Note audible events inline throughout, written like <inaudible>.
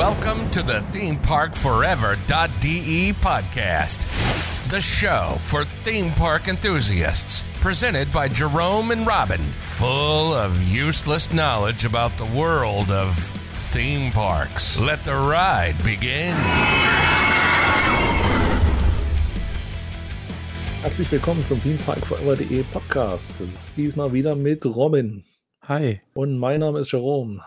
Welcome to the ThemeParkForever.de podcast, the show for theme park enthusiasts. Presented by Jerome and Robin, full of useless knowledge about the world of theme parks. Let the ride begin. Herzlich willkommen zum ThemeParkForever.de Podcast. Diesmal wieder mit Robin. Hi. Und mein Name ist Jerome.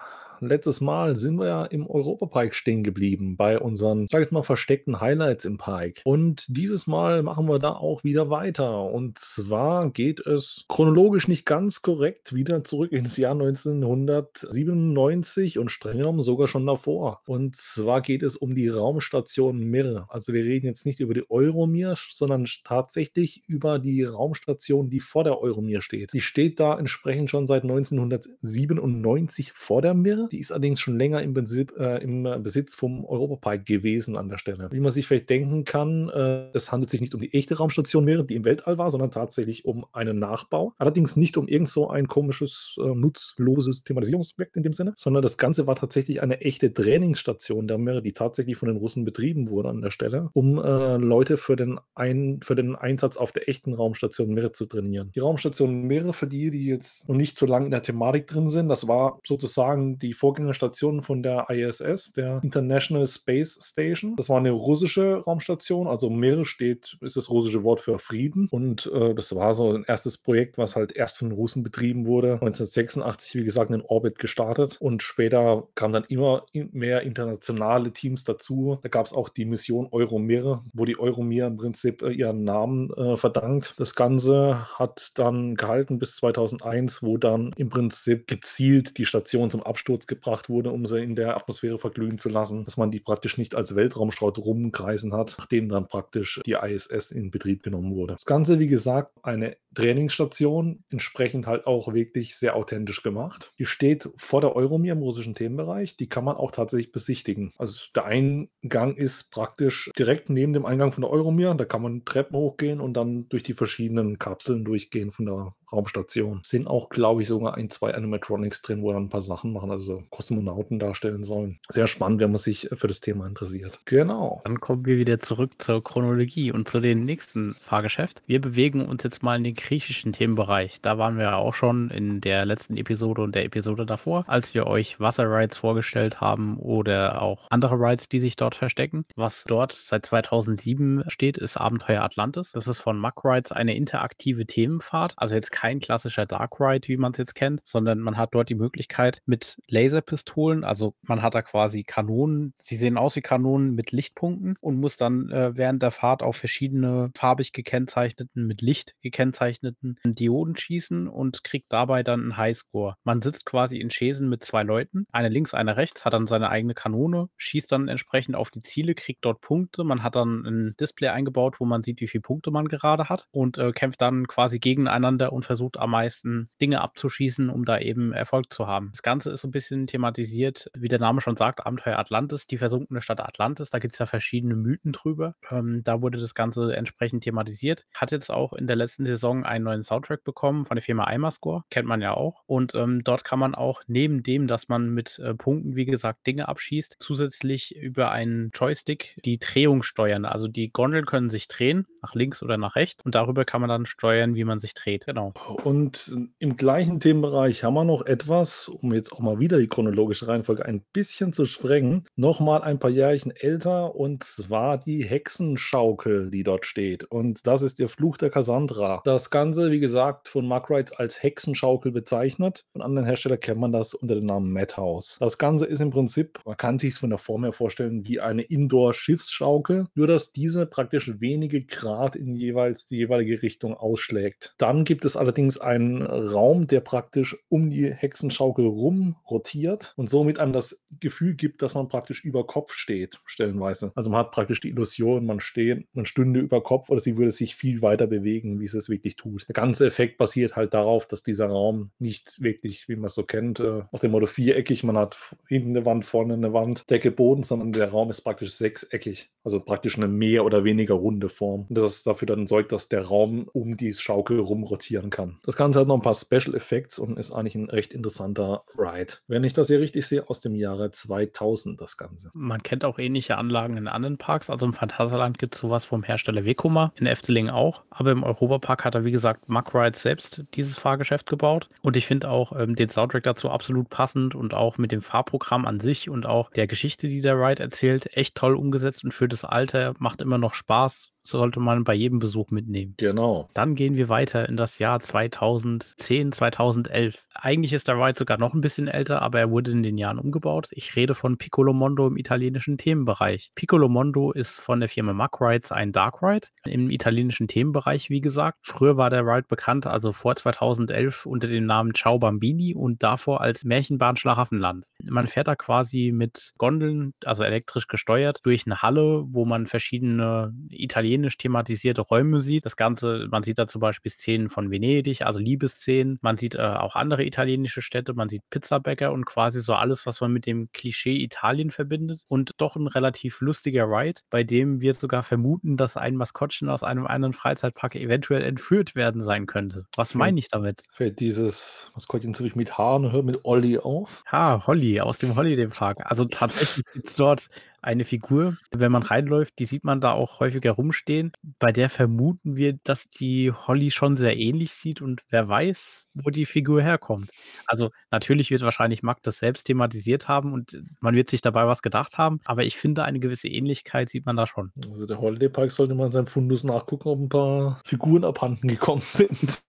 Letztes Mal sind wir ja im Europapark stehen geblieben bei unseren, sag ich mal, versteckten Highlights im Park. Und dieses Mal machen wir da auch wieder weiter. Und zwar geht es chronologisch nicht ganz korrekt wieder zurück ins Jahr 1997 und streng genommen sogar schon davor. Und zwar geht es um die Raumstation Mir. Also wir reden jetzt nicht über die Euromir, sondern tatsächlich über die Raumstation, die vor der Euromir steht. Die steht da entsprechend schon seit 1997 vor der Mir. Die ist allerdings schon länger im, Besitz, äh, im Besitz vom Europapark gewesen an der Stelle. Wie man sich vielleicht denken kann, äh, es handelt sich nicht um die echte Raumstation Mir, die im Weltall war, sondern tatsächlich um einen Nachbau. Allerdings nicht um irgend so ein komisches, äh, nutzloses Thematisierungsobjekt in dem Sinne, sondern das Ganze war tatsächlich eine echte Trainingsstation der Mir, die tatsächlich von den Russen betrieben wurde an der Stelle, um äh, Leute für den, ein, für den Einsatz auf der echten Raumstation Mir zu trainieren. Die Raumstation Mir, für die, die jetzt noch nicht so lange in der Thematik drin sind, das war sozusagen die Vorgängerstation von der ISS, der International Space Station. Das war eine russische Raumstation, also Mir steht, ist das russische Wort für Frieden. Und äh, das war so ein erstes Projekt, was halt erst von Russen betrieben wurde. 1986, wie gesagt, in Orbit gestartet. Und später kamen dann immer mehr internationale Teams dazu. Da gab es auch die Mission Euromir, wo die Euromir im Prinzip äh, ihren Namen äh, verdankt. Das Ganze hat dann gehalten bis 2001, wo dann im Prinzip gezielt die Station zum Absturz gebracht wurde, um sie in der Atmosphäre verglühen zu lassen, dass man die praktisch nicht als Weltraumschrott rumkreisen hat, nachdem dann praktisch die ISS in Betrieb genommen wurde. Das Ganze, wie gesagt, eine Trainingsstation, entsprechend halt auch wirklich sehr authentisch gemacht. Die steht vor der Euromir im russischen Themenbereich. Die kann man auch tatsächlich besichtigen. Also der Eingang ist praktisch direkt neben dem Eingang von der Euromir. Da kann man Treppen hochgehen und dann durch die verschiedenen Kapseln durchgehen von der Raumstation. Sind auch, glaube ich, sogar ein, zwei Animatronics drin, wo dann ein paar Sachen machen, also Kosmonauten darstellen sollen. Sehr spannend, wenn man sich für das Thema interessiert. Genau. Dann kommen wir wieder zurück zur Chronologie und zu dem nächsten Fahrgeschäft. Wir bewegen uns jetzt mal in den griechischen Themenbereich. Da waren wir ja auch schon in der letzten Episode und der Episode davor, als wir euch Wasserrides vorgestellt haben oder auch andere Rides, die sich dort verstecken. Was dort seit 2007 steht, ist Abenteuer Atlantis. Das ist von Mack Rides eine interaktive Themenfahrt. Also jetzt kein klassischer Dark Ride, wie man es jetzt kennt, sondern man hat dort die Möglichkeit mit Laserpistolen, also man hat da quasi Kanonen, sie sehen aus wie Kanonen mit Lichtpunkten und muss dann äh, während der Fahrt auf verschiedene farbig gekennzeichneten, mit Licht gekennzeichneten Dioden schießen und kriegt dabei dann einen Highscore. Man sitzt quasi in Schäsen mit zwei Leuten, eine links, eine rechts, hat dann seine eigene Kanone, schießt dann entsprechend auf die Ziele, kriegt dort Punkte. Man hat dann ein Display eingebaut, wo man sieht, wie viele Punkte man gerade hat und äh, kämpft dann quasi gegeneinander und versucht am meisten Dinge abzuschießen, um da eben Erfolg zu haben. Das Ganze ist so ein bisschen thematisiert, wie der Name schon sagt, Abenteuer Atlantis, die versunkene Stadt Atlantis. Da gibt es ja verschiedene Mythen drüber. Ähm, da wurde das Ganze entsprechend thematisiert. Hat jetzt auch in der letzten Saison einen neuen Soundtrack bekommen von der Firma Imascore. Kennt man ja auch. Und ähm, dort kann man auch neben dem, dass man mit äh, Punkten, wie gesagt, Dinge abschießt, zusätzlich über einen Joystick die Drehung steuern. Also die Gondeln können sich drehen, nach links oder nach rechts. Und darüber kann man dann steuern, wie man sich dreht. Genau. Und im gleichen Themenbereich haben wir noch etwas, um jetzt auch mal wieder die chronologische Reihenfolge ein bisschen zu sprengen, nochmal ein paar Jährchen älter und zwar die Hexenschaukel, die dort steht. Und das ist der Fluch der Cassandra. Das Ganze, wie gesagt, von Mark Wrights als Hexenschaukel bezeichnet. Von anderen Herstellern kennt man das unter dem Namen Madhouse. Das Ganze ist im Prinzip, man kann sich von der Form her vorstellen, wie eine Indoor-Schiffsschaukel, nur dass diese praktisch wenige Grad in jeweils die jeweilige Richtung ausschlägt. Dann gibt es allerdings einen Raum, der praktisch um die Hexenschaukel rum rotiert und somit einem das Gefühl gibt, dass man praktisch über Kopf steht, stellenweise. Also man hat praktisch die Illusion, man steht, man stünde über Kopf oder sie würde sich viel weiter bewegen, wie sie es wirklich tut. Der ganze Effekt basiert halt darauf, dass dieser Raum nicht wirklich, wie man es so kennt, äh, auf dem Motto viereckig, man hat hinten eine Wand, vorne eine Wand, Decke, Boden, sondern der Raum ist praktisch sechseckig. Also praktisch eine mehr oder weniger runde Form. Und das dafür dann sorgt, dass der Raum um die Schaukel rum rotieren kann. Das Ganze hat noch ein paar Special Effects und ist eigentlich ein recht interessanter Ride. Wenn ich das hier richtig sehe, aus dem Jahre 2000 das Ganze. Man kennt auch ähnliche Anlagen in anderen Parks. Also im Phantasialand gibt es sowas vom Hersteller Vekoma, in Efteling auch. Aber im Europapark hat er, wie gesagt, Mack Rides selbst dieses Fahrgeschäft gebaut. Und ich finde auch ähm, den Soundtrack dazu absolut passend und auch mit dem Fahrprogramm an sich und auch der Geschichte, die der Ride erzählt, echt toll umgesetzt und für das Alter macht immer noch Spaß sollte man bei jedem Besuch mitnehmen. Genau. Dann gehen wir weiter in das Jahr 2010, 2011. Eigentlich ist der Ride sogar noch ein bisschen älter, aber er wurde in den Jahren umgebaut. Ich rede von Piccolo Mondo im italienischen Themenbereich. Piccolo Mondo ist von der Firma Mack Rides ein Dark Ride im italienischen Themenbereich, wie gesagt. Früher war der Ride bekannt, also vor 2011 unter dem Namen Ciao Bambini und davor als Märchenbahn Schlaraffenland. Man fährt da quasi mit Gondeln, also elektrisch gesteuert, durch eine Halle, wo man verschiedene italienische italienisch thematisierte Räume sieht. Das Ganze, man sieht da zum Beispiel Szenen von Venedig, also Liebesszenen. Man sieht äh, auch andere italienische Städte, man sieht Pizzabäcker und quasi so alles, was man mit dem Klischee Italien verbindet. Und doch ein relativ lustiger Ride, bei dem wir sogar vermuten, dass ein Maskottchen aus einem anderen Freizeitpark eventuell entführt werden sein könnte. Was meine ich damit? Fällt dieses Maskottchen ziemlich mit Haaren hört mit Olli auf? Ha, Holly aus dem Holiday Park. Also tatsächlich <laughs> gibt es dort eine Figur, wenn man reinläuft, die sieht man da auch häufiger rumstehen. Bei der vermuten wir, dass die Holly schon sehr ähnlich sieht und wer weiß, wo die Figur herkommt. Also natürlich wird wahrscheinlich Mac das selbst thematisiert haben und man wird sich dabei was gedacht haben, aber ich finde, eine gewisse Ähnlichkeit sieht man da schon. Also der Holiday Park sollte man in seinem Fundus nachgucken, ob ein paar Figuren abhanden gekommen <laughs> sind.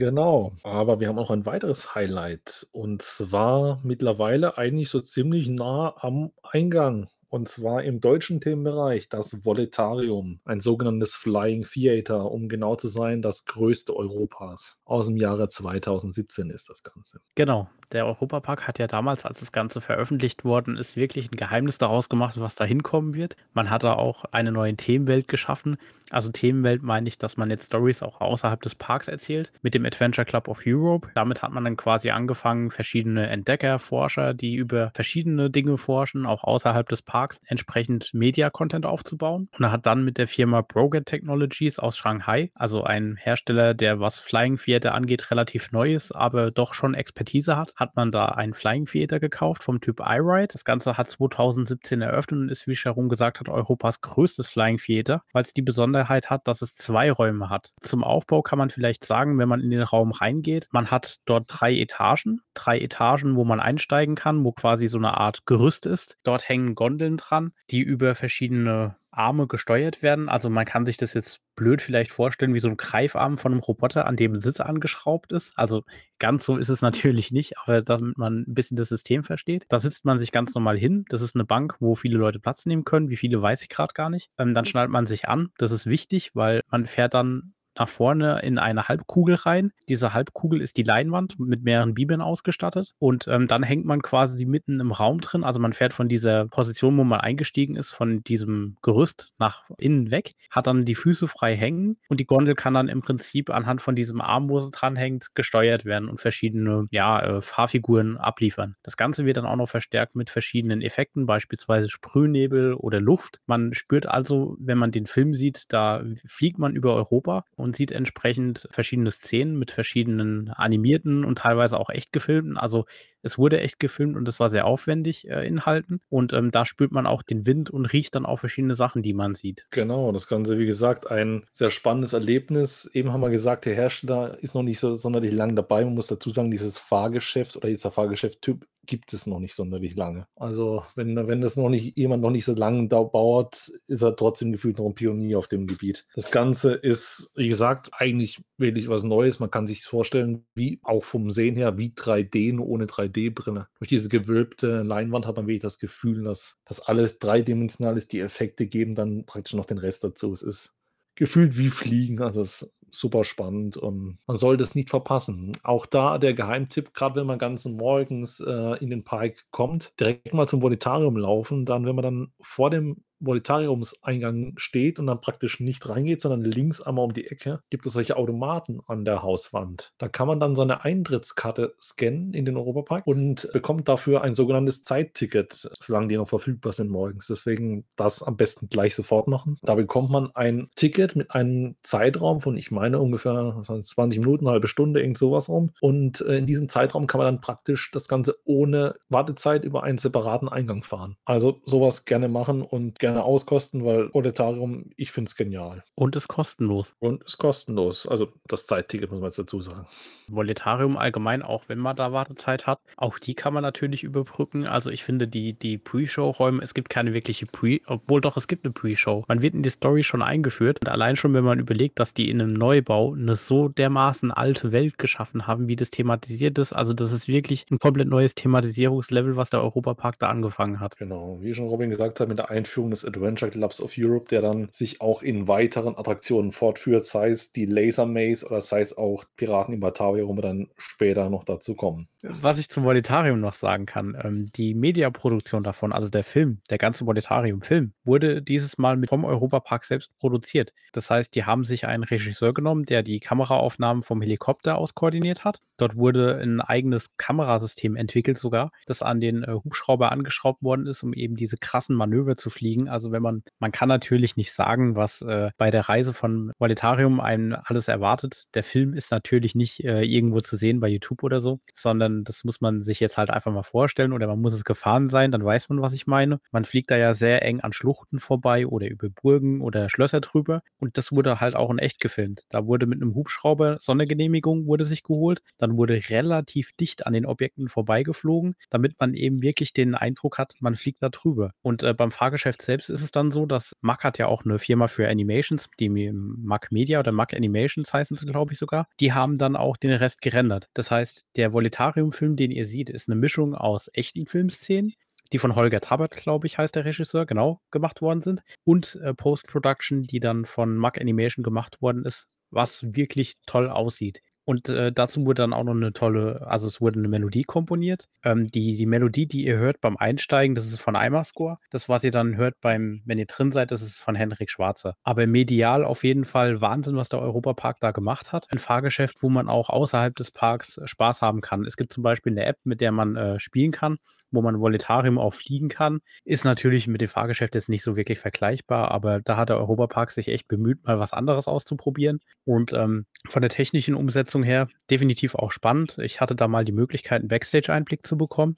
Genau. Aber wir haben auch ein weiteres Highlight und zwar mittlerweile eigentlich so ziemlich nah am Eingang und zwar im deutschen Themenbereich das Voletarium, ein sogenanntes Flying Theater, um genau zu sein, das größte Europas. Aus dem Jahre 2017 ist das Ganze. Genau, der Europapark hat ja damals, als das Ganze veröffentlicht worden ist, wirklich ein Geheimnis daraus gemacht, was da hinkommen wird. Man hat da auch eine neue Themenwelt geschaffen. Also Themenwelt meine ich, dass man jetzt Stories auch außerhalb des Parks erzählt. Mit dem Adventure Club of Europe. Damit hat man dann quasi angefangen, verschiedene Entdecker, Forscher, die über verschiedene Dinge forschen, auch außerhalb des Parks, entsprechend Media-Content aufzubauen. Und er hat dann mit der Firma Broget Technologies aus Shanghai, also ein Hersteller, der was Flying Theater angeht, relativ neu ist, aber doch schon Expertise hat, hat man da ein Flying Theater gekauft vom Typ iRide. Das Ganze hat 2017 eröffnet und ist, wie Sharon gesagt hat, Europas größtes Flying Theater, weil es die Besonderheit hat, dass es zwei Räume hat. Zum Aufbau kann man vielleicht sagen, wenn man in den Raum reingeht, man hat dort drei Etagen, drei Etagen, wo man einsteigen kann, wo quasi so eine Art Gerüst ist. Dort hängen Gondeln dran, die über verschiedene Arme gesteuert werden. Also man kann sich das jetzt blöd vielleicht vorstellen, wie so ein Greifarm von einem Roboter, an dem ein Sitz angeschraubt ist. Also ganz so ist es <laughs> natürlich nicht, aber damit man ein bisschen das System versteht. Da sitzt man sich ganz normal hin. Das ist eine Bank, wo viele Leute Platz nehmen können. Wie viele weiß ich gerade gar nicht. Ähm, dann schnallt man sich an. Das ist wichtig, weil man fährt dann nach vorne in eine Halbkugel rein. Diese Halbkugel ist die Leinwand mit mehreren Bibeln ausgestattet. Und ähm, dann hängt man quasi mitten im Raum drin. Also man fährt von dieser Position, wo man eingestiegen ist, von diesem Gerüst nach innen weg, hat dann die Füße frei hängen und die Gondel kann dann im Prinzip anhand von diesem Arm, wo sie dranhängt, gesteuert werden und verschiedene ja, äh, Fahrfiguren abliefern. Das Ganze wird dann auch noch verstärkt mit verschiedenen Effekten, beispielsweise Sprühnebel oder Luft. Man spürt also, wenn man den Film sieht, da fliegt man über Europa und sieht entsprechend verschiedene Szenen mit verschiedenen animierten und teilweise auch echt gefilmten. Also es wurde echt gefilmt und es war sehr aufwendig äh, Inhalten. Und ähm, da spürt man auch den Wind und riecht dann auch verschiedene Sachen, die man sieht. Genau, das Ganze, wie gesagt, ein sehr spannendes Erlebnis. Eben haben wir gesagt, der Hersteller ist noch nicht so sonderlich lang dabei. Man muss dazu sagen, dieses Fahrgeschäft oder der Fahrgeschäft-Typ gibt es noch nicht sonderlich lange. Also wenn, wenn das noch nicht jemand noch nicht so lange dauert, ist er trotzdem gefühlt noch ein Pionier auf dem Gebiet. Das Ganze ist, wie gesagt, eigentlich wirklich was Neues. Man kann sich vorstellen, wie auch vom Sehen her, wie 3D nur ohne 3D-Brille. Durch diese gewölbte Leinwand hat man wirklich das Gefühl, dass das alles dreidimensional ist. Die Effekte geben dann praktisch noch den Rest dazu. Es ist gefühlt wie Fliegen. Also es super spannend und man soll das nicht verpassen. Auch da der Geheimtipp, gerade wenn man ganz morgens äh, in den Park kommt, direkt mal zum Vonitarium laufen. Dann, wenn man dann vor dem Volitariumseingang steht und dann praktisch nicht reingeht, sondern links einmal um die Ecke, gibt es solche Automaten an der Hauswand. Da kann man dann seine Eintrittskarte scannen in den Europapark und bekommt dafür ein sogenanntes Zeitticket, solange die noch verfügbar sind morgens. Deswegen das am besten gleich sofort machen. Da bekommt man ein Ticket mit einem Zeitraum von, ich meine, ungefähr 20 Minuten, eine halbe Stunde, irgend sowas rum. Und in diesem Zeitraum kann man dann praktisch das Ganze ohne Wartezeit über einen separaten Eingang fahren. Also sowas gerne machen und gerne auskosten, weil Planetarium, ich finde es genial. Und ist kostenlos. Und ist kostenlos. Also das Zeitticket muss man jetzt dazu sagen. Voletarium allgemein, auch wenn man da Wartezeit hat, auch die kann man natürlich überbrücken. Also ich finde die, die Pre-Show-Räume, es gibt keine wirkliche Pre, obwohl doch es gibt eine Pre-Show. Man wird in die Story schon eingeführt und allein schon, wenn man überlegt, dass die in einem Neubau eine so dermaßen alte Welt geschaffen haben, wie das thematisiert ist. Also das ist wirklich ein komplett neues Thematisierungslevel, was der Europapark da angefangen hat. Genau, wie schon Robin gesagt hat, mit der Einführung des Adventure Clubs of Europe, der dann sich auch in weiteren Attraktionen fortführt, sei es die Laser Maze oder sei es auch Piraten im Batavia, wo wir dann später noch dazu kommen. Was ich zum Volitarium noch sagen kann, ähm, die Mediaproduktion davon, also der Film, der ganze Volitarium-Film, wurde dieses Mal mit vom Europapark selbst produziert. Das heißt, die haben sich einen Regisseur genommen, der die Kameraaufnahmen vom Helikopter aus koordiniert hat. Dort wurde ein eigenes Kamerasystem entwickelt sogar, das an den äh, Hubschrauber angeschraubt worden ist, um eben diese krassen Manöver zu fliegen. Also wenn man, man kann natürlich nicht sagen, was äh, bei der Reise von Volitarium einen alles erwartet. Der Film ist natürlich nicht äh, irgendwo zu sehen bei YouTube oder so, sondern sondern das muss man sich jetzt halt einfach mal vorstellen oder man muss es gefahren sein, dann weiß man, was ich meine. Man fliegt da ja sehr eng an Schluchten vorbei oder über Burgen oder Schlösser drüber und das wurde halt auch in echt gefilmt. Da wurde mit einem Hubschrauber Sondergenehmigung wurde sich geholt, dann wurde relativ dicht an den Objekten vorbeigeflogen, damit man eben wirklich den Eindruck hat, man fliegt da drüber. Und äh, beim Fahrgeschäft selbst ist es dann so, dass Mac hat ja auch eine Firma für Animations, die Mac Media oder Mac Animations heißen sie, glaube ich sogar. Die haben dann auch den Rest gerendert. Das heißt, der Volitarium Aquarium-Film, den ihr seht, ist eine Mischung aus echten Filmszenen, die von Holger Tabert, glaube ich, heißt der Regisseur, genau, gemacht worden sind, und äh, Post-Production, die dann von Mac Animation gemacht worden ist, was wirklich toll aussieht. Und äh, dazu wurde dann auch noch eine tolle, also es wurde eine Melodie komponiert. Ähm, die, die Melodie, die ihr hört beim Einsteigen, das ist von Eimerscore. Das, was ihr dann hört beim, wenn ihr drin seid, das ist von Henrik Schwarzer. Aber medial auf jeden Fall Wahnsinn, was der Europapark da gemacht hat. Ein Fahrgeschäft, wo man auch außerhalb des Parks Spaß haben kann. Es gibt zum Beispiel eine App, mit der man äh, spielen kann wo man Voletarium auch fliegen kann. Ist natürlich mit dem Fahrgeschäft jetzt nicht so wirklich vergleichbar, aber da hat der Europapark sich echt bemüht, mal was anderes auszuprobieren. Und ähm, von der technischen Umsetzung her definitiv auch spannend. Ich hatte da mal die Möglichkeit, einen Backstage-Einblick zu bekommen.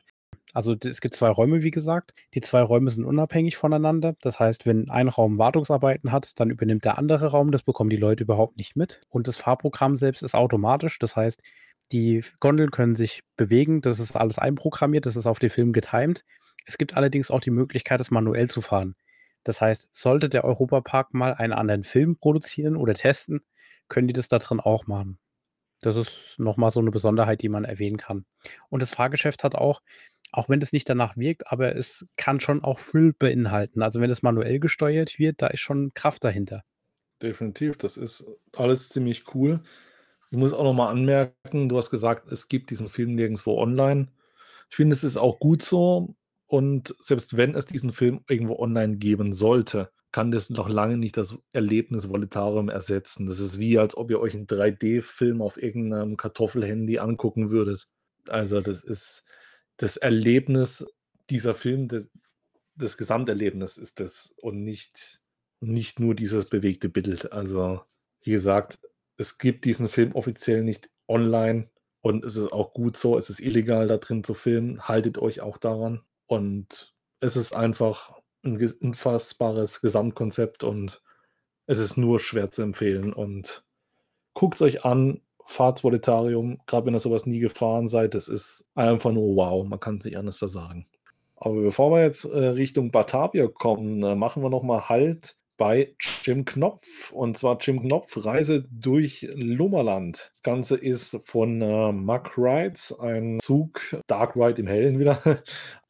Also es gibt zwei Räume, wie gesagt. Die zwei Räume sind unabhängig voneinander. Das heißt, wenn ein Raum Wartungsarbeiten hat, dann übernimmt der andere Raum. Das bekommen die Leute überhaupt nicht mit. Und das Fahrprogramm selbst ist automatisch. Das heißt, die Gondeln können sich bewegen, das ist alles einprogrammiert, das ist auf den Film getimt. Es gibt allerdings auch die Möglichkeit, es manuell zu fahren. Das heißt, sollte der Europapark mal einen anderen Film produzieren oder testen, können die das da drin auch machen. Das ist nochmal so eine Besonderheit, die man erwähnen kann. Und das Fahrgeschäft hat auch, auch wenn es nicht danach wirkt, aber es kann schon auch Füll beinhalten. Also wenn es manuell gesteuert wird, da ist schon Kraft dahinter. Definitiv, das ist alles ziemlich cool. Ich muss auch noch mal anmerken, du hast gesagt, es gibt diesen Film nirgendwo online. Ich finde, es ist auch gut so und selbst wenn es diesen Film irgendwo online geben sollte, kann das noch lange nicht das Erlebnis Voletarium ersetzen. Das ist wie, als ob ihr euch einen 3D-Film auf irgendeinem Kartoffelhandy angucken würdet. Also das ist das Erlebnis dieser Film, das, das Gesamterlebnis ist das und nicht, nicht nur dieses bewegte Bild. Also wie gesagt, es gibt diesen Film offiziell nicht online und es ist auch gut so. Es ist illegal, da drin zu filmen. Haltet euch auch daran. Und es ist einfach ein unfassbares Gesamtkonzept und es ist nur schwer zu empfehlen. Und guckt es euch an, fahrt Voletarium, gerade wenn ihr sowas nie gefahren seid. Das ist einfach nur wow, man kann es nicht anders da sagen. Aber bevor wir jetzt äh, Richtung Batavia kommen, äh, machen wir nochmal Halt bei Jim Knopf. Und zwar Jim Knopf Reise durch Lummerland. Das Ganze ist von äh, Mack Rides, ein Zug, Dark Ride im Hellen wieder, <laughs>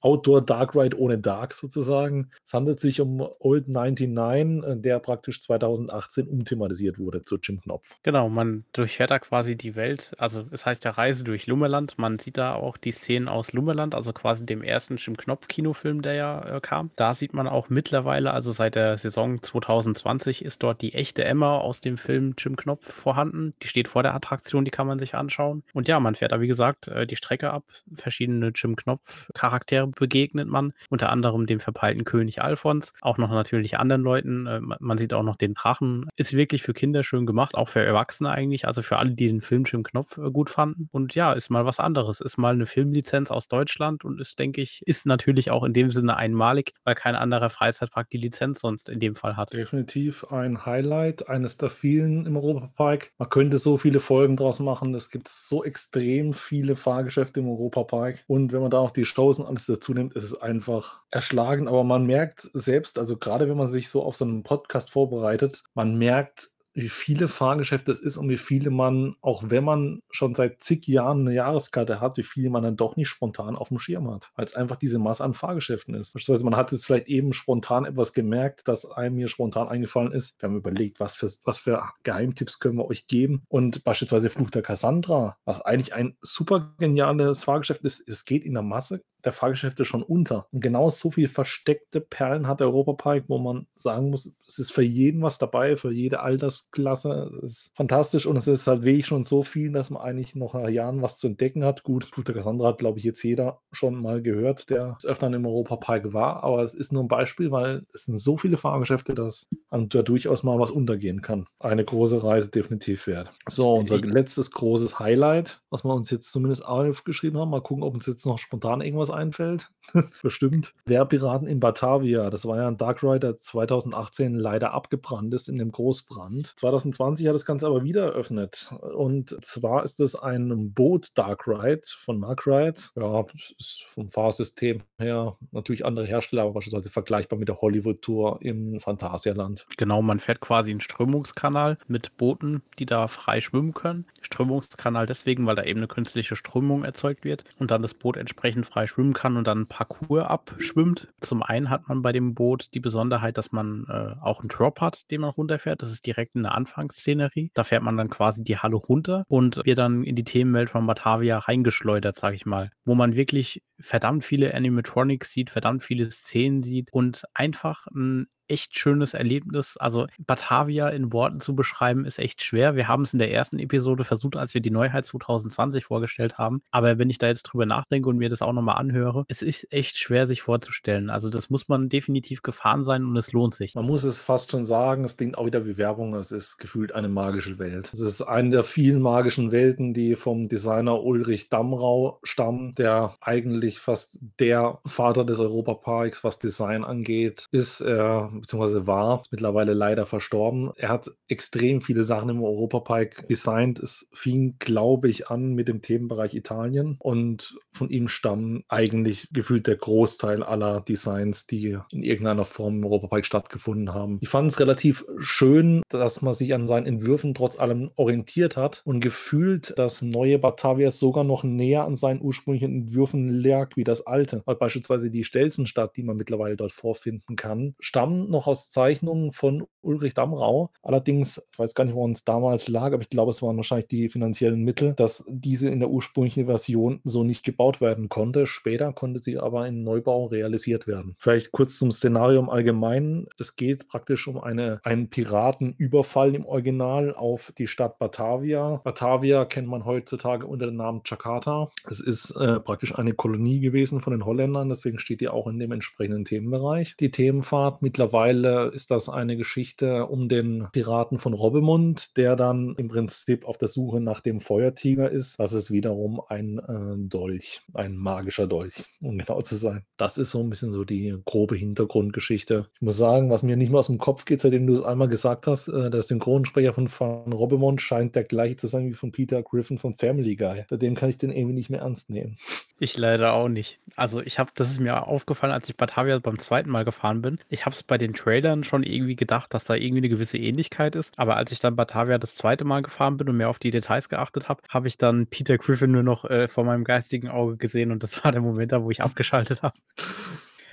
Outdoor Dark Ride ohne Dark sozusagen. Es handelt sich um Old 99, äh, der praktisch 2018 umthematisiert wurde zu Jim Knopf. Genau, man durchfährt da quasi die Welt. Also es heißt ja Reise durch Lummerland. Man sieht da auch die Szenen aus Lummerland, also quasi dem ersten Jim Knopf Kinofilm, der ja äh, kam. Da sieht man auch mittlerweile, also seit der Saison 2020 ist dort die echte Emma aus dem Film Jim Knopf vorhanden. Die steht vor der Attraktion, die kann man sich anschauen. Und ja, man fährt da wie gesagt äh, die Strecke ab. Verschiedene Jim Knopf Charaktere begegnet man, unter anderem dem verpeilten König Alfons, auch noch natürlich anderen Leuten. Äh, man sieht auch noch den Drachen. Ist wirklich für Kinder schön gemacht, auch für Erwachsene eigentlich, also für alle, die den Film Jim Knopf äh, gut fanden. Und ja, ist mal was anderes. Ist mal eine Filmlizenz aus Deutschland und ist, denke ich, ist natürlich auch in dem Sinne einmalig, weil kein anderer Freizeitpark die Lizenz sonst in dem Fall hat. Definitiv ein Highlight, eines der vielen im Europapark. Man könnte so viele Folgen draus machen. Es gibt so extrem viele Fahrgeschäfte im Europapark. Und wenn man da auch die und alles dazu nimmt, ist es einfach erschlagen. Aber man merkt selbst, also gerade wenn man sich so auf so einen Podcast vorbereitet, man merkt, wie viele Fahrgeschäfte es ist und wie viele man, auch wenn man schon seit zig Jahren eine Jahreskarte hat, wie viele man dann doch nicht spontan auf dem Schirm hat, weil es einfach diese Masse an Fahrgeschäften ist. Also man hat jetzt vielleicht eben spontan etwas gemerkt, das einem mir spontan eingefallen ist. Wir haben überlegt, was für, was für Geheimtipps können wir euch geben und beispielsweise Fluch der Cassandra, was eigentlich ein super geniales Fahrgeschäft ist, es geht in der Masse der Fahrgeschäfte schon unter. Und genau so viele versteckte Perlen hat der Europapark, wo man sagen muss, es ist für jeden was dabei, für jede Altersklasse. Es ist fantastisch und es ist halt wirklich schon so viel, dass man eigentlich noch nach Jahren was zu entdecken hat. Gut, Pluto Cassandra hat, glaube ich, jetzt jeder schon mal gehört, der öfter im Europapark war, aber es ist nur ein Beispiel, weil es sind so viele Fahrgeschäfte, dass man da durchaus mal was untergehen kann. Eine große Reise definitiv wert. So, unser letztes großes Highlight, was wir uns jetzt zumindest aufgeschrieben haben. Mal gucken, ob uns jetzt noch spontan irgendwas einfällt. <laughs> Bestimmt. Wehrpiraten in Batavia. Das war ja ein Dark Rider 2018 leider abgebrannt ist in dem Großbrand. 2020 hat das Ganze aber wieder eröffnet. Und zwar ist es ein Boot Dark Ride von Mark Ride. Ja, ist vom Fahrsystem her natürlich andere Hersteller, aber beispielsweise vergleichbar mit der Hollywood Tour im Phantasialand. Genau, man fährt quasi einen Strömungskanal mit Booten, die da frei schwimmen können. Strömungskanal deswegen, weil da eben eine künstliche Strömung erzeugt wird und dann das Boot entsprechend frei schwimmen kann und dann Parcours abschwimmt. Zum einen hat man bei dem Boot die Besonderheit, dass man äh, auch einen Drop hat, den man runterfährt. Das ist direkt in der Anfangsszenerie. Da fährt man dann quasi die Halle runter und wird dann in die Themenwelt von Batavia reingeschleudert, sag ich mal. Wo man wirklich verdammt viele Animatronics sieht, verdammt viele Szenen sieht und einfach ein echt schönes Erlebnis. Also Batavia in Worten zu beschreiben, ist echt schwer. Wir haben es in der ersten Episode versucht, als wir die Neuheit 2020 vorgestellt haben. Aber wenn ich da jetzt drüber nachdenke und mir das auch nochmal anhöre, es ist echt schwer, sich vorzustellen. Also das muss man definitiv gefahren sein und es lohnt sich. Man muss es fast schon sagen, es klingt auch wieder wie Werbung, es ist gefühlt eine magische Welt. Es ist eine der vielen magischen Welten, die vom Designer Ulrich Damrau stammen, der eigentlich fast der Vater des Europaparks, was Design angeht, ist er beziehungsweise war, mittlerweile leider verstorben. Er hat extrem viele Sachen im Europapark designt. Es fing, glaube ich, an mit dem Themenbereich Italien und von ihm stammen eigentlich gefühlt der Großteil aller Designs, die in irgendeiner Form im Europapark stattgefunden haben. Ich fand es relativ schön, dass man sich an seinen Entwürfen trotz allem orientiert hat und gefühlt das neue Batavia sogar noch näher an seinen ursprünglichen Entwürfen lag wie das alte. Weil beispielsweise die Stelzenstadt, die man mittlerweile dort vorfinden kann, stammen noch aus Zeichnungen von Ulrich Damrau. Allerdings, ich weiß gar nicht, wo uns damals lag, aber ich glaube, es waren wahrscheinlich die finanziellen Mittel, dass diese in der ursprünglichen Version so nicht gebaut werden konnte. Später konnte sie aber in Neubau realisiert werden. Vielleicht kurz zum Szenario im Allgemeinen. Es geht praktisch um eine, einen Piratenüberfall im Original auf die Stadt Batavia. Batavia kennt man heutzutage unter dem Namen Jakarta. Es ist äh, praktisch eine Kolonie gewesen von den Holländern, deswegen steht die auch in dem entsprechenden Themenbereich. Die Themenfahrt mittlerweile Mittlerweile ist das eine Geschichte um den Piraten von Robbemund, der dann im Prinzip auf der Suche nach dem Feuertiger ist. Das ist wiederum ein äh, Dolch, ein magischer Dolch, <laughs> um genau zu sein. Das ist so ein bisschen so die grobe Hintergrundgeschichte. Ich muss sagen, was mir nicht mehr aus dem Kopf geht, seitdem du es einmal gesagt hast, äh, der Synchronsprecher von Van Robbemund scheint der gleiche zu sein wie von Peter Griffin von Family Guy. Seitdem kann ich den irgendwie nicht mehr ernst nehmen. Ich leider auch nicht. Also ich habe, das ist mir aufgefallen, als ich Batavia beim zweiten Mal gefahren bin. Ich habe es bei den Trailern schon irgendwie gedacht, dass da irgendwie eine gewisse Ähnlichkeit ist. Aber als ich dann Batavia das zweite Mal gefahren bin und mehr auf die Details geachtet habe, habe ich dann Peter Griffin nur noch äh, vor meinem geistigen Auge gesehen und das war der Moment da, wo ich abgeschaltet habe.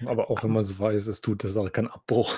Aber auch wenn man es weiß, es tut der Sache keinen Abbruch.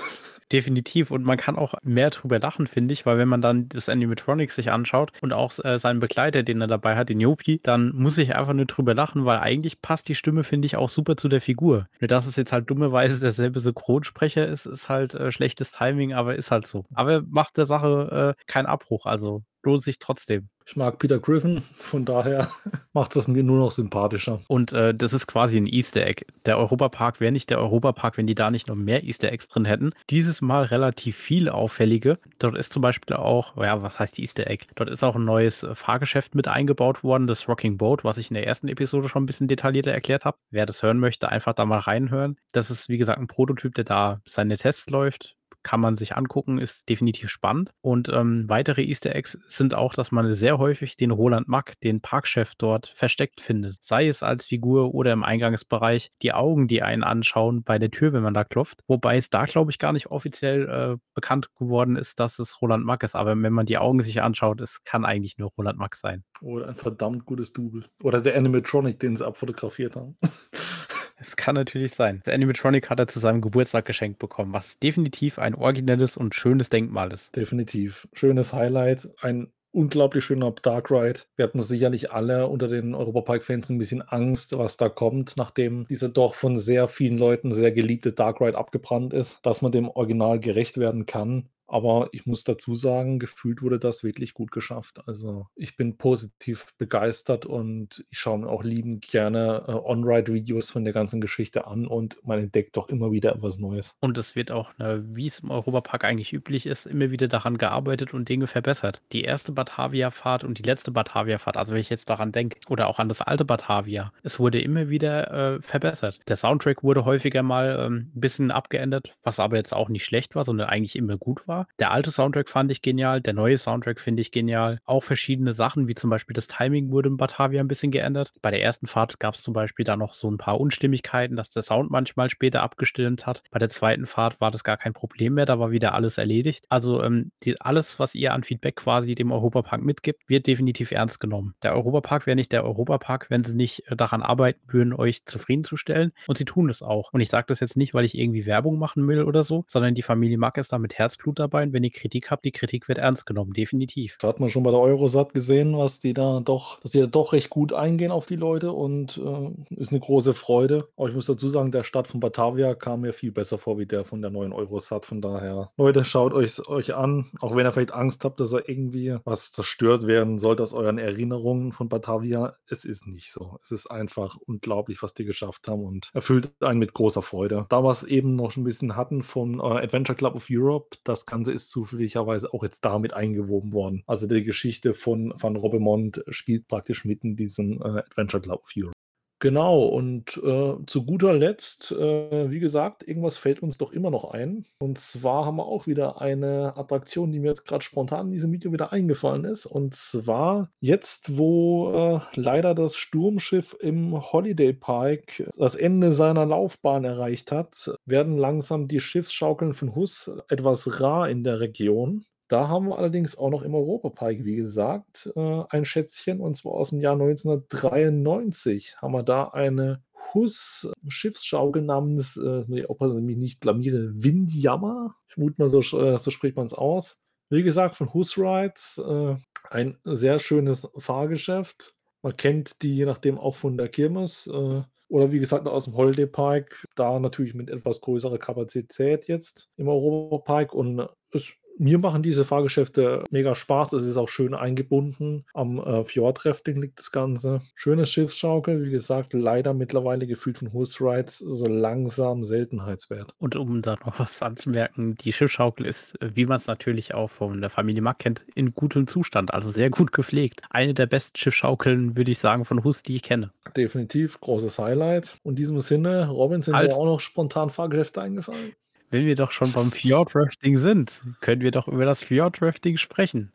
Definitiv. Und man kann auch mehr drüber lachen, finde ich, weil wenn man dann das Animatronics sich anschaut und auch äh, seinen Begleiter, den er dabei hat, den Yopi, dann muss ich einfach nur drüber lachen, weil eigentlich passt die Stimme, finde ich, auch super zu der Figur. Nur dass es jetzt halt dummerweise derselbe Synchronsprecher ist, ist halt äh, schlechtes Timing, aber ist halt so. Aber macht der Sache äh, keinen Abbruch, also lohnt sich trotzdem. Ich mag Peter Griffin, von daher <laughs> macht es mir nur noch sympathischer. Und äh, das ist quasi ein Easter Egg. Der Europapark wäre nicht der Europapark, wenn die da nicht noch mehr Easter Eggs drin hätten. Dieses Mal relativ viel auffällige. Dort ist zum Beispiel auch, ja, was heißt Easter Egg? Dort ist auch ein neues Fahrgeschäft mit eingebaut worden, das Rocking Boat, was ich in der ersten Episode schon ein bisschen detaillierter erklärt habe. Wer das hören möchte, einfach da mal reinhören. Das ist, wie gesagt, ein Prototyp, der da seine Tests läuft kann man sich angucken, ist definitiv spannend. Und ähm, weitere Easter Eggs sind auch, dass man sehr häufig den Roland Mack, den Parkchef dort versteckt findet. Sei es als Figur oder im Eingangsbereich die Augen, die einen anschauen bei der Tür, wenn man da klopft. Wobei es da, glaube ich, gar nicht offiziell äh, bekannt geworden ist, dass es Roland Mack ist. Aber wenn man die Augen sich anschaut, es kann eigentlich nur Roland Mack sein. Oder ein verdammt gutes Double. Oder der Animatronic, den sie abfotografiert haben. <laughs> Es kann natürlich sein. Das Animatronic hat er zu seinem Geburtstag geschenkt bekommen, was definitiv ein originelles und schönes Denkmal ist. Definitiv. Schönes Highlight. Ein unglaublich schöner Dark Ride. Wir hatten sicherlich alle unter den Europapark-Fans ein bisschen Angst, was da kommt, nachdem dieser doch von sehr vielen Leuten sehr geliebte Dark Ride abgebrannt ist, dass man dem Original gerecht werden kann. Aber ich muss dazu sagen, gefühlt wurde das wirklich gut geschafft. Also ich bin positiv begeistert und ich schaue mir auch liebend gerne äh, On-Ride-Videos von der ganzen Geschichte an und man entdeckt doch immer wieder etwas Neues. Und es wird auch, ne, wie es im Europapark eigentlich üblich ist, immer wieder daran gearbeitet und Dinge verbessert. Die erste Batavia-Fahrt und die letzte Batavia-Fahrt, also wenn ich jetzt daran denke, oder auch an das alte Batavia, es wurde immer wieder äh, verbessert. Der Soundtrack wurde häufiger mal ein ähm, bisschen abgeändert, was aber jetzt auch nicht schlecht war, sondern eigentlich immer gut war. Der alte Soundtrack fand ich genial, der neue Soundtrack finde ich genial. Auch verschiedene Sachen, wie zum Beispiel das Timing wurde in Batavia ein bisschen geändert. Bei der ersten Fahrt gab es zum Beispiel da noch so ein paar Unstimmigkeiten, dass der Sound manchmal später abgestimmt hat. Bei der zweiten Fahrt war das gar kein Problem mehr, da war wieder alles erledigt. Also ähm, die, alles, was ihr an Feedback quasi dem Europapark mitgibt, wird definitiv ernst genommen. Der Europapark wäre nicht der Europapark, wenn sie nicht äh, daran arbeiten würden, euch zufriedenzustellen. Und sie tun es auch. Und ich sage das jetzt nicht, weil ich irgendwie Werbung machen will oder so, sondern die Familie Mack ist da mit Herzblut dabei dabei. Und wenn ihr Kritik habt, die Kritik wird ernst genommen, definitiv. Da hat man schon bei der Eurosat gesehen, was die da doch, dass die da doch recht gut eingehen auf die Leute und äh, ist eine große Freude. Aber ich muss dazu sagen, der Start von Batavia kam mir viel besser vor wie der von der neuen Eurosat. Von daher, Leute, schaut euch euch an, auch wenn ihr vielleicht Angst habt, dass er irgendwie was zerstört werden sollte aus euren Erinnerungen von Batavia. Es ist nicht so. Es ist einfach unglaublich, was die geschafft haben und erfüllt einen mit großer Freude. Da wir eben noch ein bisschen hatten von äh, Adventure Club of Europe, das Ganze ist zufälligerweise auch jetzt damit eingewoben worden. Also die Geschichte von Van Robbemont spielt praktisch mitten in diesem äh, Adventure Club of Europe. Genau, und äh, zu guter Letzt, äh, wie gesagt, irgendwas fällt uns doch immer noch ein. Und zwar haben wir auch wieder eine Attraktion, die mir jetzt gerade spontan in diesem Video wieder eingefallen ist. Und zwar jetzt, wo äh, leider das Sturmschiff im Holiday Park das Ende seiner Laufbahn erreicht hat, werden langsam die Schiffsschaukeln von Hus etwas rar in der Region. Da haben wir allerdings auch noch im Europapark, wie gesagt, äh, ein Schätzchen und zwar aus dem Jahr 1993 haben wir da eine Hus-Schiffsschaukel namens, äh, ob ich mich nicht blamiere, Windjammer. Ich mute mal, so, äh, so spricht man es aus. Wie gesagt, von Hus Rides, äh, ein sehr schönes Fahrgeschäft. Man kennt die je nachdem auch von der Kirmes. Äh, oder wie gesagt, aus dem Holiday Park, da natürlich mit etwas größerer Kapazität jetzt im Europapark. Und es mir machen diese Fahrgeschäfte mega Spaß. Es ist auch schön eingebunden. Am äh, Fjordrafting liegt das Ganze. Schönes Schiffsschaukel, wie gesagt, leider mittlerweile gefühlt von Horse Rides so langsam Seltenheitswert. Und um da noch was anzumerken, die Schiffsschaukel ist, wie man es natürlich auch von der Familie Mack kennt, in gutem Zustand, also sehr gut gepflegt. Eine der besten Schiffsschaukeln, würde ich sagen, von Hus, die ich kenne. Definitiv, großes Highlight. Und in diesem Sinne, Robin, sind halt. auch noch spontan Fahrgeschäfte eingefallen? Wenn wir doch schon beim Fjordrafting sind, können wir doch über das Fjordrafting sprechen.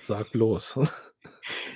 Sag los.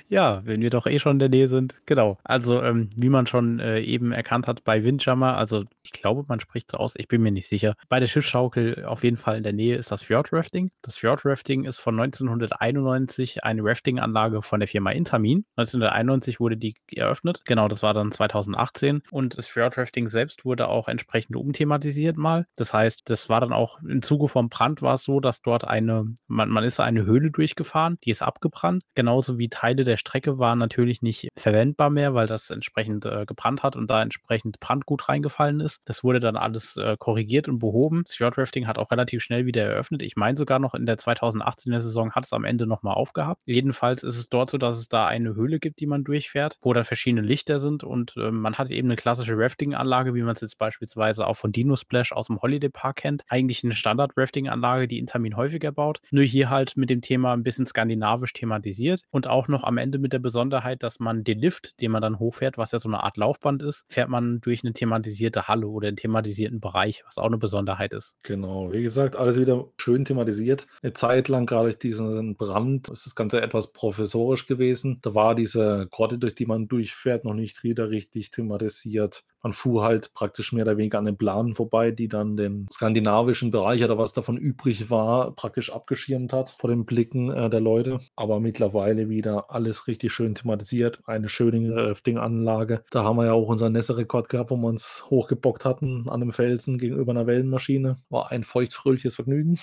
Ja, wenn wir doch eh schon in der Nähe sind. Genau. Also, ähm, wie man schon äh, eben erkannt hat bei Windjammer, also ich glaube, man spricht so aus, ich bin mir nicht sicher. Bei der Schiffsschaukel auf jeden Fall in der Nähe ist das Fjordrafting. Das Fjordrafting ist von 1991 eine Rafting-Anlage von der Firma Intamin. 1991 wurde die eröffnet. Genau, das war dann 2018. Und das Fjordrafting selbst wurde auch entsprechend umthematisiert mal. Das heißt, das war dann auch im Zuge vom Brand war es so, dass dort eine, man, man ist eine Höhle durchgefahren, die ist abgebrannt. Genauso wie Teile der Strecke waren natürlich nicht verwendbar mehr, weil das entsprechend äh, gebrannt hat und da entsprechend Brandgut reingefallen ist. Das wurde dann alles äh, korrigiert und behoben. Fjordrafting hat auch relativ schnell wieder eröffnet. Ich meine sogar noch in der 2018er Saison hat es am Ende nochmal aufgehabt. Jedenfalls ist es dort so, dass es da eine Höhle gibt, die man durchfährt, wo dann verschiedene Lichter sind und äh, man hat eben eine klassische Rafting-Anlage, wie man es jetzt beispielsweise auch von Dino Splash aus dem Holiday Park kennt. Eigentlich eine Standard-Rafting-Anlage, die Intermin häufiger baut. Nur hier halt mit dem Thema ein bisschen skandinavisch thematisiert und auch noch am Ende mit der Besonderheit, dass man den Lift, den man dann hochfährt, was ja so eine Art Laufband ist, fährt man durch eine thematisierte Halle oder einen thematisierten Bereich, was auch eine Besonderheit ist. Genau, wie gesagt, alles wieder schön thematisiert. Eine Zeit lang, gerade durch diesen Brand, ist das Ganze etwas professorisch gewesen. Da war diese Grotte, durch die man durchfährt, noch nicht wieder richtig thematisiert man fuhr halt praktisch mehr oder weniger an den Planen vorbei, die dann den skandinavischen Bereich oder was davon übrig war, praktisch abgeschirmt hat vor den Blicken äh, der Leute. Aber mittlerweile wieder alles richtig schön thematisiert. Eine schöne Rafting-Anlage. Da haben wir ja auch unseren Nässe-Rekord gehabt, wo wir uns hochgebockt hatten an einem Felsen gegenüber einer Wellenmaschine. War ein feuchtfröhliches Vergnügen.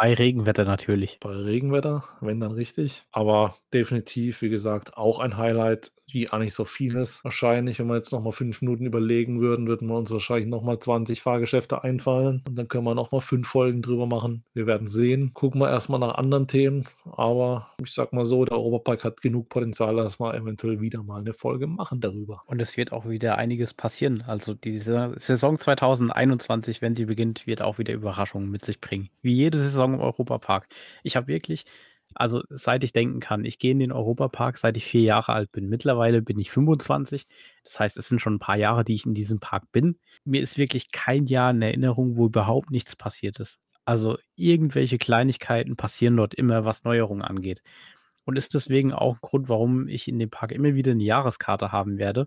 Bei Regenwetter natürlich. Bei Regenwetter, wenn dann richtig. Aber definitiv, wie gesagt, auch ein Highlight wie eigentlich so vieles. Wahrscheinlich, wenn wir jetzt nochmal fünf Minuten überlegen würden, würden wir uns wahrscheinlich nochmal 20 Fahrgeschäfte einfallen. Und dann können wir nochmal fünf Folgen drüber machen. Wir werden sehen. Gucken wir erstmal nach anderen Themen. Aber ich sag mal so, der Europapark hat genug Potenzial, dass wir eventuell wieder mal eine Folge machen darüber. Und es wird auch wieder einiges passieren. Also diese Saison 2021, wenn sie beginnt, wird auch wieder Überraschungen mit sich bringen. Wie jede Saison im Europapark. Ich habe wirklich also, seit ich denken kann. Ich gehe in den Europapark, seit ich vier Jahre alt bin. Mittlerweile bin ich 25. Das heißt, es sind schon ein paar Jahre, die ich in diesem Park bin. Mir ist wirklich kein Jahr in Erinnerung, wo überhaupt nichts passiert ist. Also, irgendwelche Kleinigkeiten passieren dort immer, was Neuerungen angeht. Und ist deswegen auch ein Grund, warum ich in dem Park immer wieder eine Jahreskarte haben werde,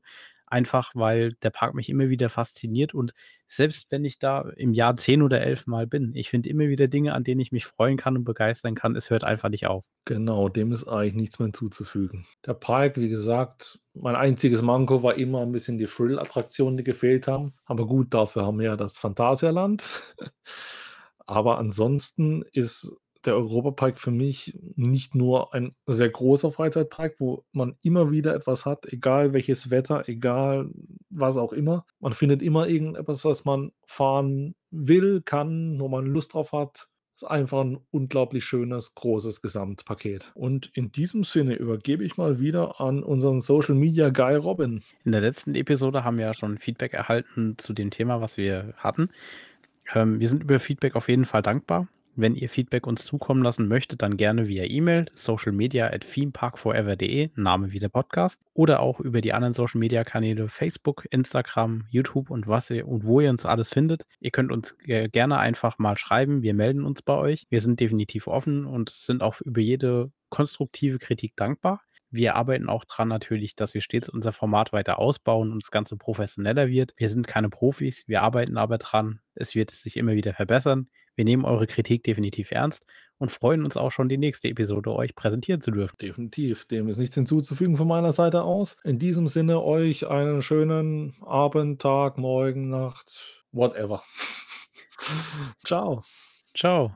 einfach weil der Park mich immer wieder fasziniert und selbst wenn ich da im Jahr 10 oder 11 Mal bin, ich finde immer wieder Dinge, an denen ich mich freuen kann und begeistern kann. Es hört einfach nicht auf. Genau, dem ist eigentlich nichts mehr hinzuzufügen. Der Park, wie gesagt, mein einziges Manko war immer ein bisschen die Thrill-Attraktionen, die gefehlt haben. Aber gut, dafür haben wir ja das Phantasialand. <laughs> Aber ansonsten ist der Europapark für mich nicht nur ein sehr großer Freizeitpark, wo man immer wieder etwas hat, egal welches Wetter, egal was auch immer. Man findet immer irgendetwas, was man fahren will, kann, wo man Lust drauf hat. Das ist einfach ein unglaublich schönes, großes Gesamtpaket. Und in diesem Sinne übergebe ich mal wieder an unseren Social Media Guy Robin. In der letzten Episode haben wir ja schon Feedback erhalten zu dem Thema, was wir hatten. Ähm, wir sind über Feedback auf jeden Fall dankbar. Wenn ihr Feedback uns zukommen lassen möchtet, dann gerne via E-Mail, socialmedia at themeparkforever.de, Name wie der Podcast, oder auch über die anderen Social Media Kanäle Facebook, Instagram, YouTube und was ihr und wo ihr uns alles findet. Ihr könnt uns gerne einfach mal schreiben. Wir melden uns bei euch. Wir sind definitiv offen und sind auch über jede konstruktive Kritik dankbar. Wir arbeiten auch dran natürlich, dass wir stets unser Format weiter ausbauen und das Ganze professioneller wird. Wir sind keine Profis, wir arbeiten aber dran. Es wird sich immer wieder verbessern. Wir nehmen eure Kritik definitiv ernst und freuen uns auch schon, die nächste Episode euch präsentieren zu dürfen. Definitiv. Dem ist nichts hinzuzufügen von meiner Seite aus. In diesem Sinne euch einen schönen Abend, Tag, Morgen, Nacht, whatever. <laughs> Ciao. Ciao.